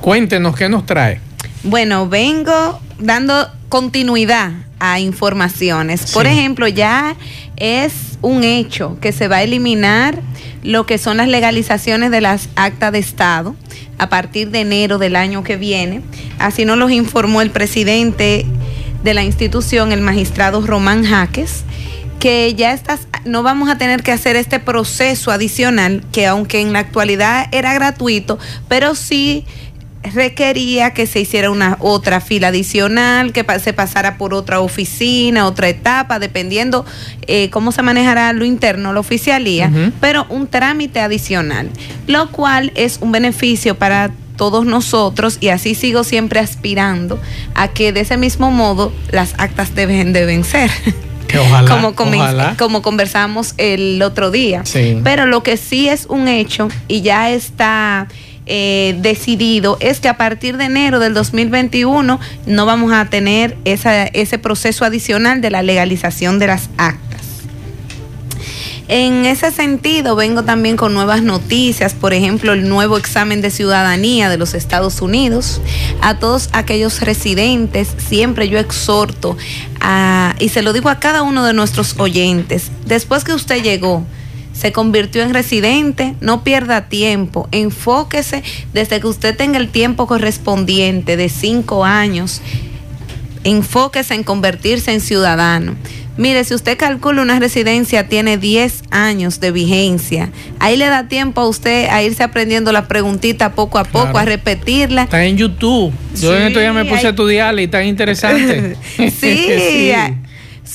Cuéntenos qué nos trae. Bueno, vengo dando continuidad a informaciones. Por ejemplo, ya es un hecho que se va a eliminar lo que son las legalizaciones de las actas de Estado a partir de enero del año que viene. Así nos los informó el presidente de la institución, el magistrado Román Jaques, que ya estas, no vamos a tener que hacer este proceso adicional, que aunque en la actualidad era gratuito, pero sí requería que se hiciera una otra fila adicional, que se pasara por otra oficina, otra etapa, dependiendo eh, cómo se manejará lo interno, la oficialía, pero un trámite adicional, lo cual es un beneficio para todos nosotros y así sigo siempre aspirando a que de ese mismo modo las actas deben de vencer. (laughs) Que ojalá, como, ojalá. como conversamos el otro día. Sí. Pero lo que sí es un hecho y ya está eh, decidido es que a partir de enero del 2021 no vamos a tener ese proceso adicional de la legalización de las actas. En ese sentido, vengo también con nuevas noticias, por ejemplo, el nuevo examen de ciudadanía de los Estados Unidos. A todos aquellos residentes, siempre yo exhorto, a, y se lo digo a cada uno de nuestros oyentes, después que usted llegó, se convirtió en residente, no pierda tiempo, enfóquese desde que usted tenga el tiempo correspondiente de cinco años enfóquese en convertirse en ciudadano. Mire, si usted calcula una residencia tiene 10 años de vigencia, ahí le da tiempo a usted a irse aprendiendo la preguntita poco a poco, Claro. a repetirla. Está en YouTube. Yo en Sí, estos días me puse hay- a estudiarla y tan interesante. (laughs) Sí, (laughs) hay-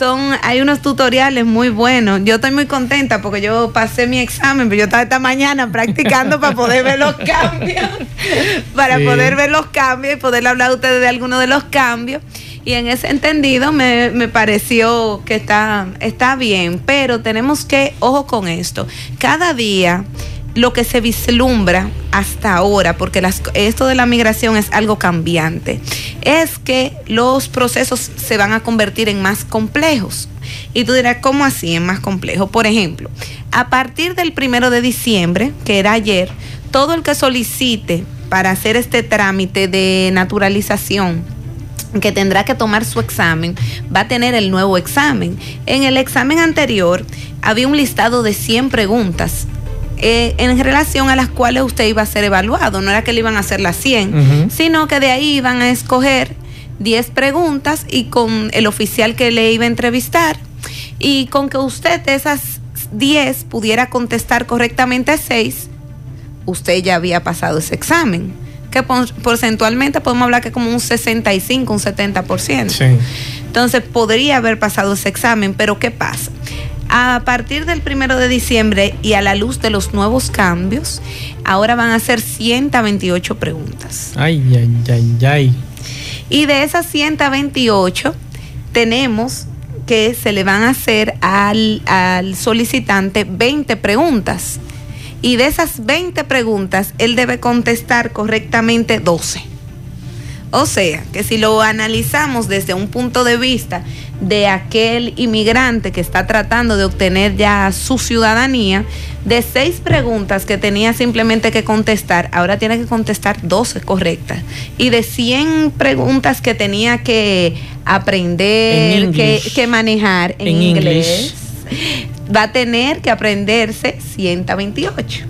son, hay unos tutoriales muy buenos. Yo estoy muy contenta porque yo pasé mi examen, pero yo estaba esta mañana practicando para poder ver los cambios, (laughs) para Sí. poder ver los cambios y poder hablar a ustedes de algunos de los cambios. Y en ese entendido me, me pareció que está, está bien, pero tenemos que, ojo con esto, cada día lo que se vislumbra hasta ahora, porque esto de la migración es algo cambiante, es que los procesos se van a convertir en más complejos. Y tú dirás, ¿cómo así en más complejo? Por ejemplo, a partir del primero de diciembre, que era ayer, todo el que solicite para hacer este trámite de naturalización, que tendrá que tomar su examen, va a tener el nuevo examen. En el examen anterior había un listado de 100 preguntas eh, en relación a las cuales usted iba a ser evaluado. No era que le iban a hacer las 100, sino que de ahí iban a escoger 10 preguntas y con el oficial que le iba a entrevistar y con que usted de esas 10 pudiera contestar correctamente 6, usted ya había pasado ese examen. Que porcentualmente podemos hablar que como un 65, un 70%. Entonces podría haber pasado ese examen, pero ¿qué pasa? A partir del primero de diciembre y a la luz de los nuevos cambios, ahora van a ser 128 preguntas. Ay, ay, ay, ay. Y de esas 128, tenemos que se le van a hacer al, al solicitante 20 preguntas y de esas 20 preguntas, él debe contestar correctamente 12. O sea, que si lo analizamos desde un punto de vista de aquel inmigrante que está tratando de obtener ya su ciudadanía, de seis preguntas que tenía simplemente que contestar, ahora tiene que contestar 12 correctas. Y de 100 preguntas que tenía que aprender, que, manejar en, inglés, va a tener que aprenderse 128.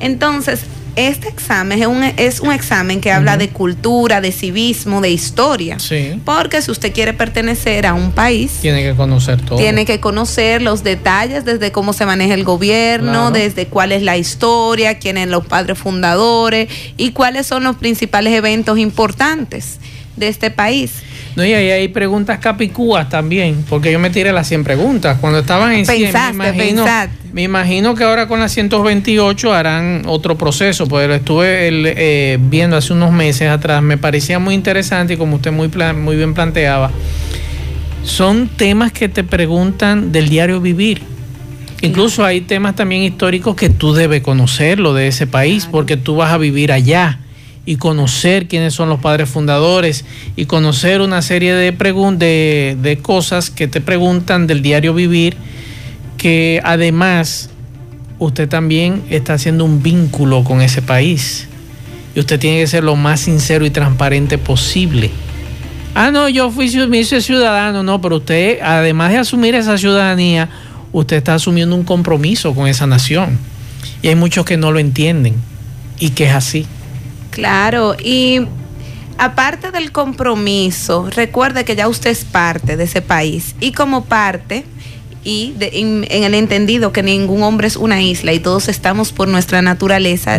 Entonces, este examen es un, es un examen que habla de cultura, de civismo, de historia. Sí. Porque si usted quiere pertenecer a un país, tiene que conocer todo. Tiene que conocer los detalles desde cómo se maneja el gobierno, desde cuál es la historia, quiénes son los padres fundadores y cuáles son los principales eventos importantes de este país. No, y ahí hay preguntas capicúas también, porque yo me tiré las 100 preguntas. Cuando estaban en 100, me imagino, me imagino que ahora con las 128 harán otro proceso, pues lo estuve eh, viendo hace unos meses atrás, me parecía muy interesante y como usted muy, muy bien planteaba, son temas que te preguntan del diario vivir. Incluso hay temas también históricos que tú debes conocerlo de ese país, porque tú vas a vivir allá y conocer quiénes son los padres fundadores y conocer una serie de, de, cosas que te preguntan del diario vivir, que además usted también está haciendo un vínculo con ese país y usted tiene que ser lo más sincero y transparente posible. Ah, no, yo fui me hice ciudadano, no, pero usted, además de asumir esa ciudadanía, usted está asumiendo un compromiso con esa nación. Y hay muchos que no lo entienden y que es así. Claro, y aparte del compromiso, recuerde que ya usted es parte de ese país y como parte y en, el entendido que ningún hombre es una isla y todos estamos por nuestra naturaleza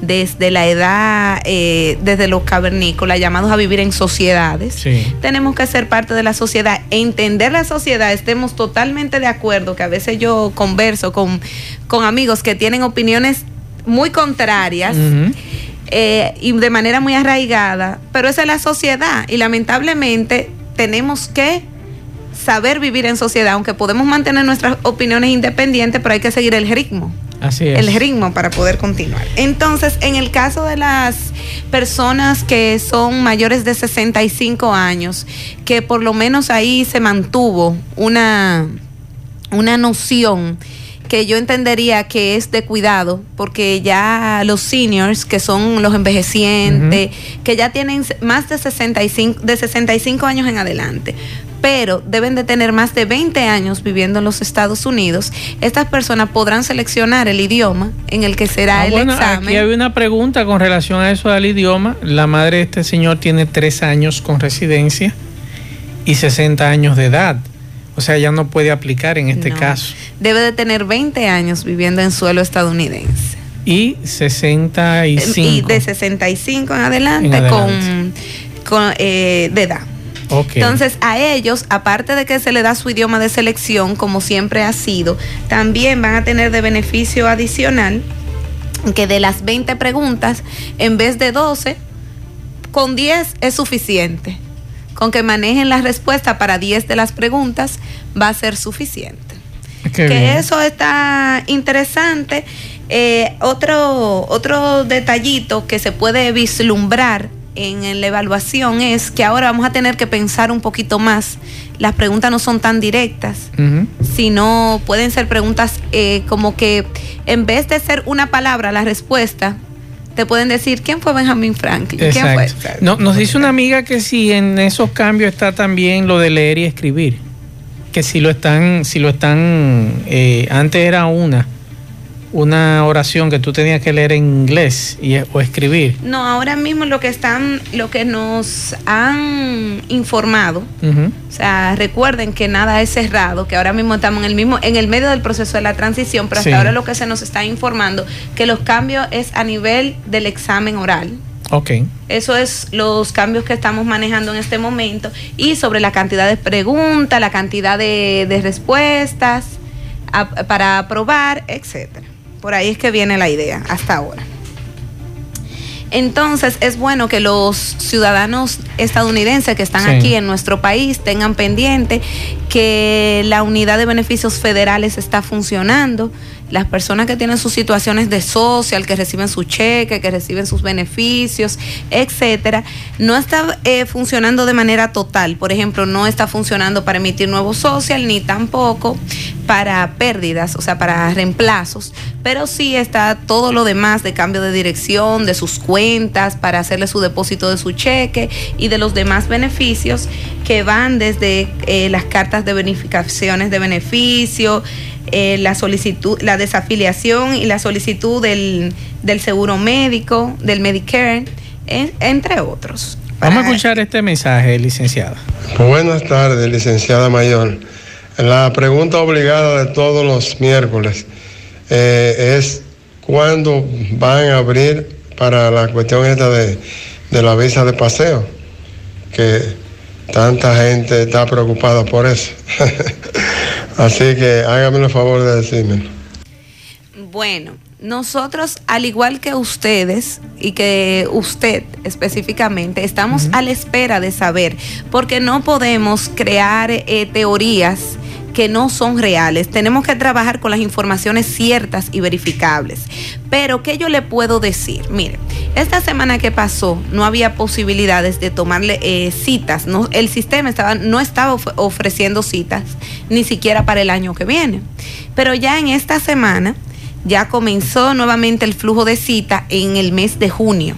desde la edad, eh, desde los cavernícolas, llamados a vivir en sociedades. Tenemos que ser parte de la sociedad, entender la sociedad, estemos totalmente de acuerdo, que a veces yo converso con, con amigos que tienen opiniones muy contrarias. Eh, y de manera muy arraigada, pero esa es la sociedad y lamentablemente tenemos que saber vivir en sociedad, aunque podemos mantener nuestras opiniones independientes, pero hay que seguir el ritmo. Así es. El ritmo para poder continuar. Entonces, en el caso de las personas que son mayores de 65 años, que por lo menos ahí se mantuvo una, una noción que yo entendería que es de cuidado, porque ya los seniors, que son los envejecientes, que ya tienen más de 65, de 65 años en adelante, pero deben de tener más de 20 años viviendo en los Estados Unidos, estas personas podrán seleccionar el idioma en el que será ah, el bueno, examen. Aquí hay una pregunta con relación a eso del idioma. La madre de este señor tiene 3 años con residencia y 60 años de edad. O sea, ya no puede aplicar en este caso. Debe de tener 20 años viviendo en suelo estadounidense. Y 65. Y de 65 en adelante, con, con eh, de edad. Entonces, a ellos, aparte de que se le da su idioma de selección, como siempre ha sido, también van a tener de beneficio adicional que de las 20 preguntas, en vez de 12, con 10 es suficiente con que manejen la respuesta para 10 de las preguntas va a ser suficiente. que eso está interesante Eh, otro, otro detallito que se puede vislumbrar en la evaluación es que ahora vamos a tener que pensar un poquito más. Las preguntas no son tan directas, sino pueden ser preguntas eh, como que en vez de ser una palabra la respuesta, te pueden decir quién fue Benjamin Franklin. ¿Quién fue? No, nos dice una amiga que si en esos cambios está también lo de leer y escribir. Que si lo están, si lo están, eh, antes era una una oración que tú tenías que leer en inglés y, o escribir? No, ahora mismo lo que están, lo que nos han informado, o sea, recuerden que nada es cerrado, que ahora mismo estamos en el mismo, en el medio del proceso de la transición, pero hasta ahora lo que se nos está informando que los cambios es a nivel del examen oral. Ok. Eso es los cambios que estamos manejando en este momento y sobre la cantidad de preguntas, la cantidad de, de respuestas para aprobar, etcétera. Por ahí es que viene la idea hasta ahora. Entonces es bueno que los ciudadanos estadounidenses que están aquí en nuestro país tengan pendiente que la unidad de beneficios federales está funcionando, las personas que tienen sus situaciones de social, que reciben su cheque, que reciben sus beneficios, etcétera, no está eh, funcionando de manera total. Por ejemplo, no está funcionando para emitir nuevo social ni tampoco para pérdidas, o sea, para reemplazos, pero sí está todo lo demás de cambio de dirección, de sus cuentas, para hacerle su depósito de su cheque y de los demás beneficios que van desde eh, las cartas de bonificaciones de beneficio, eh, la solicitud, la desafiliación y la solicitud del, seguro médico, del Medicare, entre otros. Vamos a escuchar este mensaje, licenciada. Buenas tardes, licenciada Mayor. La pregunta obligada de todos los miércoles eh, es cuándo van a abrir para la cuestión esta de, de la visa de paseo, que tanta gente está preocupada por eso. (laughs) Así que hágame el favor de decirme. Bueno, nosotros, al igual que ustedes y que usted específicamente, estamos a la espera de saber, porque no podemos crear eh, teorías que no son reales. Tenemos que trabajar con las informaciones ciertas y verificables. Pero, ¿qué yo le puedo decir? Mire, esta semana que pasó no había posibilidades de tomarle eh, citas. No, el sistema estaba, no estaba ofreciendo citas, ni siquiera para el año que viene. Pero ya en esta semana ya comenzó nuevamente el flujo de cita en el mes de junio.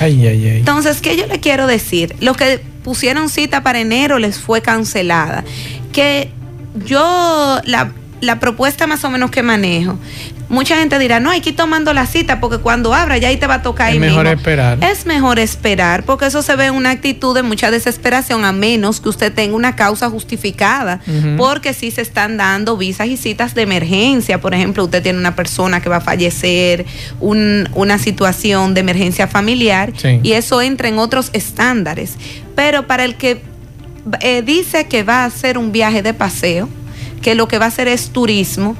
Ay, ay, ay. Entonces, ¿qué yo le quiero decir? Los que pusieron cita para enero les fue cancelada. Que yo la, la propuesta más o menos que manejo mucha gente dirá, no, hay que ir tomando la cita porque cuando abra ya ahí te va a tocar. Es mejor esperar. Es mejor esperar porque eso se ve en una actitud de mucha desesperación a menos que usted tenga una causa justificada. Porque si se están dando visas y citas de emergencia. Por ejemplo, usted tiene una persona que va a fallecer, una situación de emergencia familiar y eso entra en otros estándares. Pero para el que eh, dice que va a hacer un viaje de paseo, que lo que va a hacer es turismo,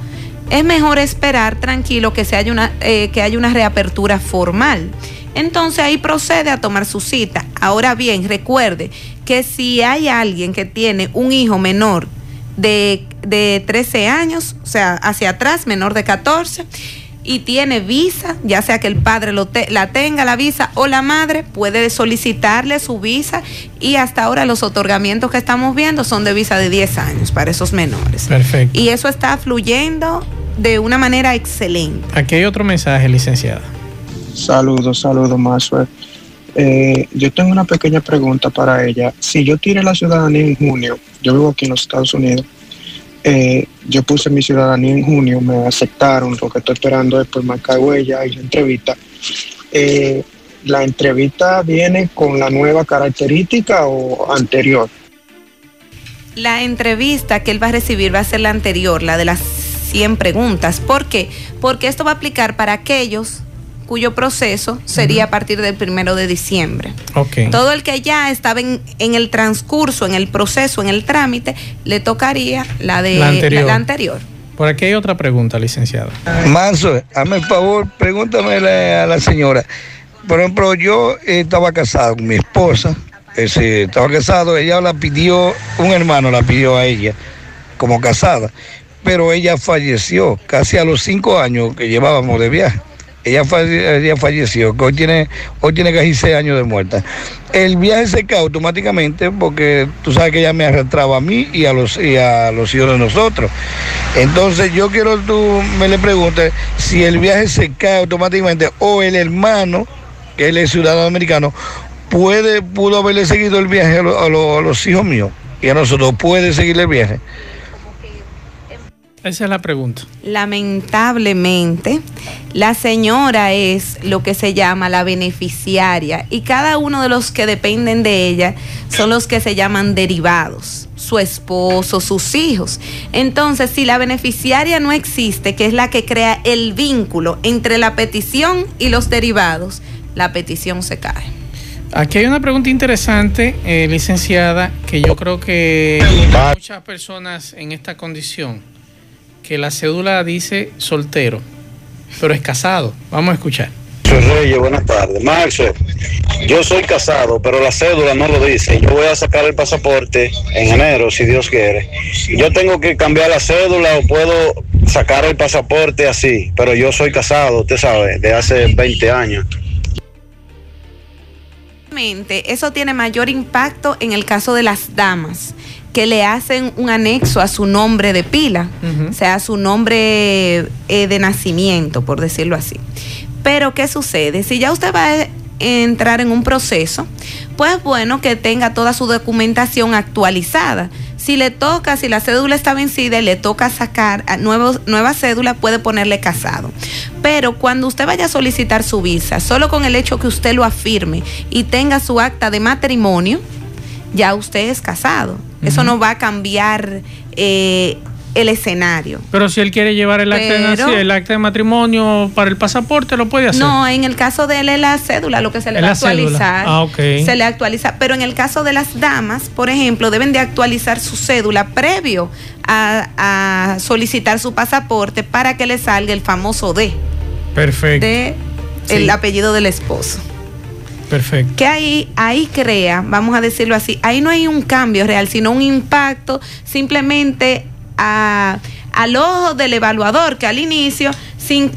es mejor esperar tranquilo que, se haya, una, eh, que haya una reapertura formal. Entonces ahí procede a tomar su cita. Ahora bien, recuerde que si hay alguien que tiene un hijo menor de, de 13 años, o sea, hacia atrás, menor de 14, y tiene visa, ya sea que el padre lo la tenga la visa o la madre, puede solicitarle su visa y hasta ahora los otorgamientos que estamos viendo son de visa de 10 años para esos menores. Perfecto. Y eso está fluyendo de una manera excelente. Aquí hay otro mensaje, licenciada. Saludos, saludos, Maxwell. Eh, yo tengo una pequeña pregunta para ella. Si yo tiré la ciudadanía en junio, yo vivo aquí en los Estados Unidos, eh, yo puse mi ciudadanía en junio, me aceptaron, lo que estoy esperando es por marcar huella y la entrevista. Eh, ¿La entrevista viene con la nueva característica o anterior? La entrevista que él va a recibir va a ser la anterior, la de las 100 preguntas. ¿Por qué? Porque esto va a aplicar para aquellos cuyo proceso sería a partir del primero de diciembre. Todo el que ya estaba en, el transcurso, en el proceso, en el trámite, le tocaría la de la anterior. Por aquí hay otra pregunta, licenciado. Manso, hazme el favor, pregúntame a la señora. Por ejemplo, yo estaba casado con mi esposa, estaba casado, ella la pidió, un hermano la pidió a ella como casada pero ella falleció casi a los cinco años que llevábamos de viaje. Ella, ella falleció, que hoy tiene, hoy tiene casi seis años de muerta. El viaje se cae automáticamente porque tú sabes que ella me arrastraba a mí y a los, y a los hijos de nosotros. Entonces yo quiero tú me le preguntes si el viaje se cae automáticamente o el hermano, que él es ciudadano americano, puede, pudo haberle seguido el viaje a, a lo- a los hijos míos y a nosotros, puede seguirle el viaje. Esa es la pregunta. Lamentablemente, la señora es lo que se llama la beneficiaria y cada uno de los que dependen de ella son los que se llaman derivados, su esposo, sus hijos. Entonces, si la beneficiaria no existe, que es la que crea el vínculo entre la petición y los derivados, la petición se cae. Aquí hay una pregunta interesante, eh, licenciada, que yo creo que muchas personas en esta condición, que la cédula dice soltero, pero es casado. Vamos a escuchar. Soy Reyes, buenas tardes. Maxwell, yo soy casado, pero la cédula no lo dice. Yo voy a sacar el pasaporte en enero, si Dios quiere. Yo tengo que cambiar la cédula o puedo sacar el pasaporte así, pero yo soy casado, usted sabe, de hace 20 años. Eso tiene mayor impacto en el caso de las damas, que le hacen un anexo a su nombre de pila, o sea, a su nombre eh, de nacimiento, por decirlo así. Pero, ¿qué sucede? Si ya usted va a entrar en un proceso, pues bueno, que tenga toda su documentación actualizada. Si le toca, si la cédula está vencida y le toca sacar nuevos, nueva cédula, puede ponerle casado. Pero cuando usted vaya a solicitar su visa, solo con el hecho que usted lo afirme y tenga su acta de matrimonio, ya usted es casado. Eso no va a cambiar eh, el escenario. Pero si él quiere llevar el acta, de, Pero- naci- el acta de matrimonio para el pasaporte, lo puede hacer. No, en el caso de él es la cédula, lo que se le va a actualizar. Ah, ok. Se le actualiza. Pero en el caso de las damas, por ejemplo, deben de actualizar su cédula previo a, a solicitar su pasaporte para que le salga el famoso D, Perfecto. de Sí. el apellido del esposo. Perfecto. que ahí, ahí crea, vamos a decirlo así, ahí no hay un cambio real, sino un impacto simplemente a- al ojo del evaluador que al inicio, sin,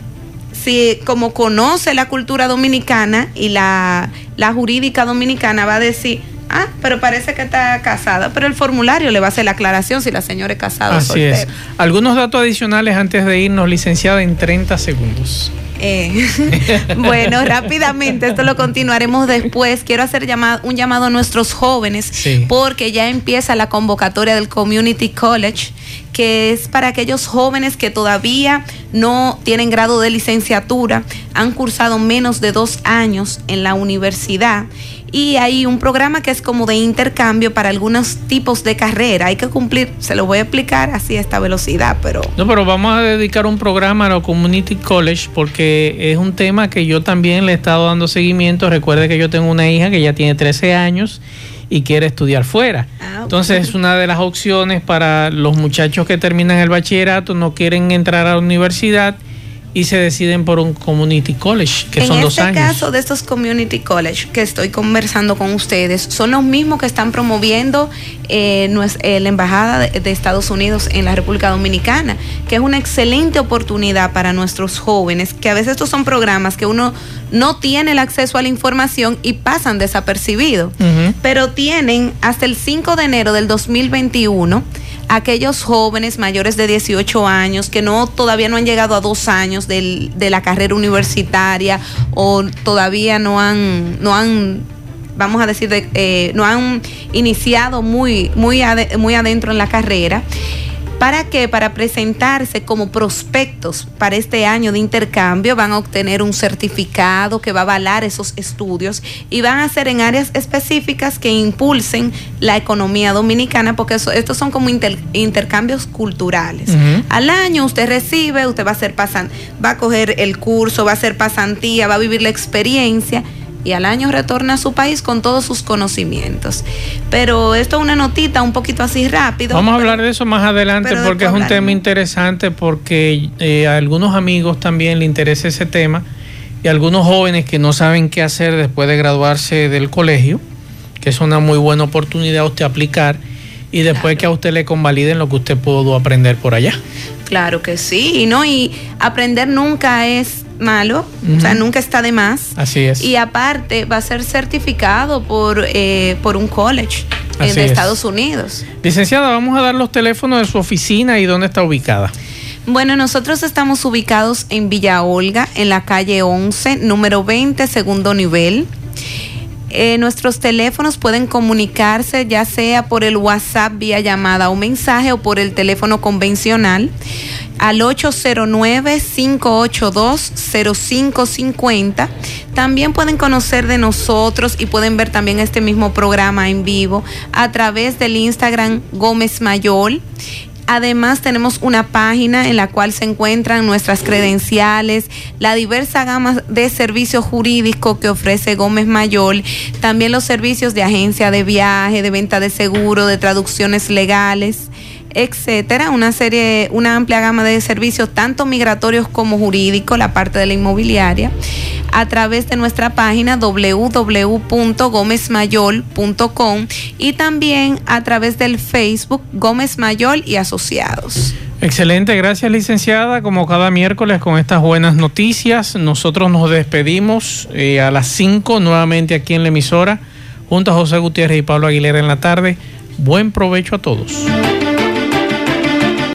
si, como conoce la cultura dominicana y la, la jurídica dominicana, va a decir, ah, pero parece que está casada, pero el formulario le va a hacer la aclaración si la señora es casada o Así soltera. es. Algunos datos adicionales antes de irnos, licenciada, en 30 segundos. Eh, (laughs) bueno, rápidamente, esto lo continuaremos después. Quiero hacer llamado, un llamado a nuestros jóvenes Sí. porque ya empieza la convocatoria del Community College, que es para aquellos jóvenes que todavía no tienen grado de licenciatura, han cursado menos de dos años en la universidad. Y hay un programa que es como de intercambio para algunos tipos de carrera. Hay que cumplir, se lo voy a explicar así a esta velocidad, pero No, pero vamos a dedicar un programa a la Community College porque es un tema que yo también le he estado dando seguimiento. Recuerde que yo tengo una hija que ya tiene 13 años y quiere estudiar fuera. Entonces es una de las opciones para los muchachos que terminan el bachillerato, no quieren entrar a la universidad y se deciden por un Community College, que en son dos este años. caso de estos community college que estoy conversando con ustedes, son los mismos que están promoviendo eh, eh, la Embajada de, de Estados Unidos en la República Dominicana, que es una excelente oportunidad para nuestros jóvenes, que a veces estos son programas que uno no tiene el acceso a la información y pasan desapercibidos, pero tienen hasta el 5 de enero del 2021 aquellos jóvenes mayores de 18 años que no todavía no han llegado a dos años del- de la carrera universitaria o todavía no han no han vamos a decir de- eh, no han iniciado muy muy muy adentro en la carrera ¿Para qué? Para presentarse como prospectos para este año de intercambio. Van a obtener un certificado que va a avalar esos estudios y van a ser en áreas específicas que impulsen la economía dominicana, porque eso- estos son como inter- intercambios culturales. Al año usted recibe, usted va a hacer pasan, va a coger el curso, va a hacer pasantía, va a vivir la experiencia y al año retorna a su país con todos sus conocimientos. Pero esto es una notita un poquito así rápido. Vamos a hablar de eso más adelante porque es un tema interesante porque eh, a algunos amigos también le interesa ese tema y a algunos jóvenes que no saben qué hacer después de graduarse del colegio, que es una muy buena oportunidad usted aplicar y después que a usted le convaliden lo que usted pudo aprender por allá. Claro que sí, ¿no? Y aprender nunca es malo, o sea, nunca está de más. Así es. Y aparte va a ser certificado por, eh, por un college eh, de es. Estados Unidos. Licenciada, vamos a dar los teléfonos de su oficina y dónde está ubicada. Bueno, nosotros estamos ubicados en Villa Olga, en la calle 11, número 20, segundo nivel. Eh, nuestros teléfonos pueden comunicarse ya sea por el WhatsApp vía llamada o mensaje o por el teléfono convencional al 809-582-0550. También pueden conocer de nosotros y pueden ver también este mismo programa en vivo a través del Instagram Gómez Mayol. Además tenemos una página en la cual se encuentran nuestras credenciales, la diversa gama de servicios jurídicos que ofrece Gómez Mayol, también los servicios de agencia de viaje, de venta de seguro, de traducciones legales etcétera, una serie, una amplia gama de servicios, tanto migratorios como jurídicos, la parte de la inmobiliaria, a través de nuestra página www.gomezmayol.com y también a través del Facebook Gómez Mayol y Asociados. Excelente, gracias licenciada. Como cada miércoles con estas buenas noticias, nosotros nos despedimos eh, a las 5 nuevamente aquí en la emisora, junto a José Gutiérrez y Pablo Aguilera en la tarde. Buen provecho a todos.